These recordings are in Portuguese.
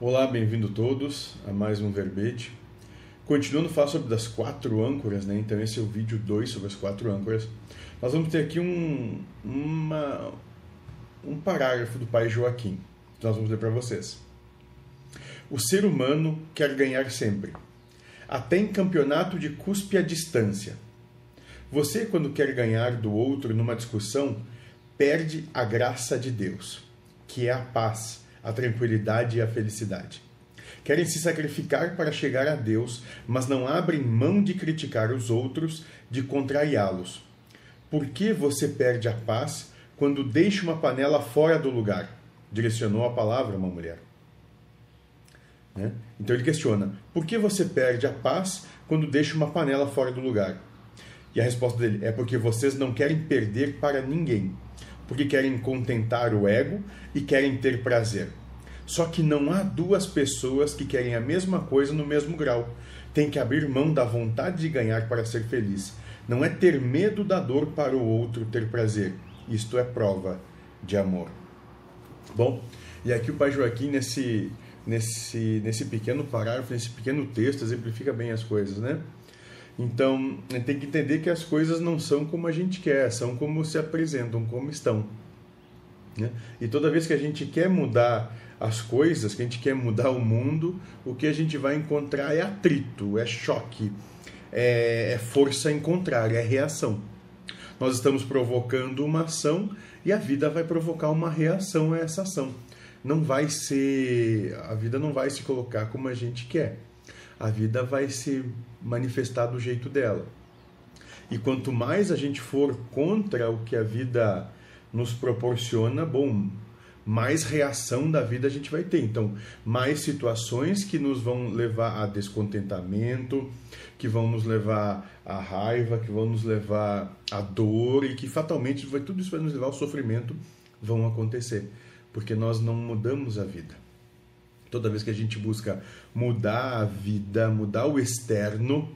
Olá, bem-vindo todos a mais um verbete. Continuando a falar sobre das quatro âncoras, né? Então esse é o vídeo 2 sobre as quatro âncoras. Nós vamos ter aqui um, uma, um parágrafo do pai Joaquim, que nós vamos ler para vocês. O ser humano quer ganhar sempre, até em campeonato de cuspe à distância. Você, quando quer ganhar do outro numa discussão, perde a graça de Deus, que é a paz, a tranquilidade e a felicidade. Querem se sacrificar para chegar a Deus, mas não abrem mão de criticar os outros, de contrariá-los. Por que você perde a paz quando deixa uma panela fora do lugar? Direcionou a palavra uma mulher. Né? Então ele questiona: por que você perde a paz quando deixa uma panela fora do lugar? E a resposta dele é porque vocês não querem perder para ninguém porque querem contentar o ego e querem ter prazer. Só que não há duas pessoas que querem a mesma coisa no mesmo grau. Tem que abrir mão da vontade de ganhar para ser feliz. Não é ter medo da dor para o outro ter prazer. Isto é prova de amor. Bom, e aqui o Pai Joaquim, nesse, nesse, nesse pequeno parágrafo, nesse pequeno texto, exemplifica bem as coisas, né? Então, tem que entender que as coisas não são como a gente quer, são como se apresentam, como estão. Né? E toda vez que a gente quer mudar as coisas, que a gente quer mudar o mundo, o que a gente vai encontrar é atrito, é choque, é, é força em contrário, é reação. Nós estamos provocando uma ação e a vida vai provocar uma reação a essa ação. Não vai ser, a vida não vai se colocar como a gente quer a vida vai se manifestar do jeito dela. E quanto mais a gente for contra o que a vida nos proporciona, bom, mais reação da vida a gente vai ter. Então, mais situações que nos vão levar a descontentamento, que vão nos levar à raiva, que vão nos levar à dor e que fatalmente vai, tudo isso vai nos levar ao sofrimento, vão acontecer, porque nós não mudamos a vida. Toda vez que a gente busca mudar a vida, mudar o externo,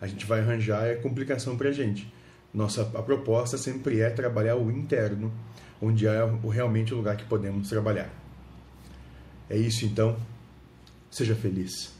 a gente vai arranjar é complicação para a gente. Nossa a proposta sempre é trabalhar o interno, onde é realmente o lugar que podemos trabalhar. É isso então. Seja feliz.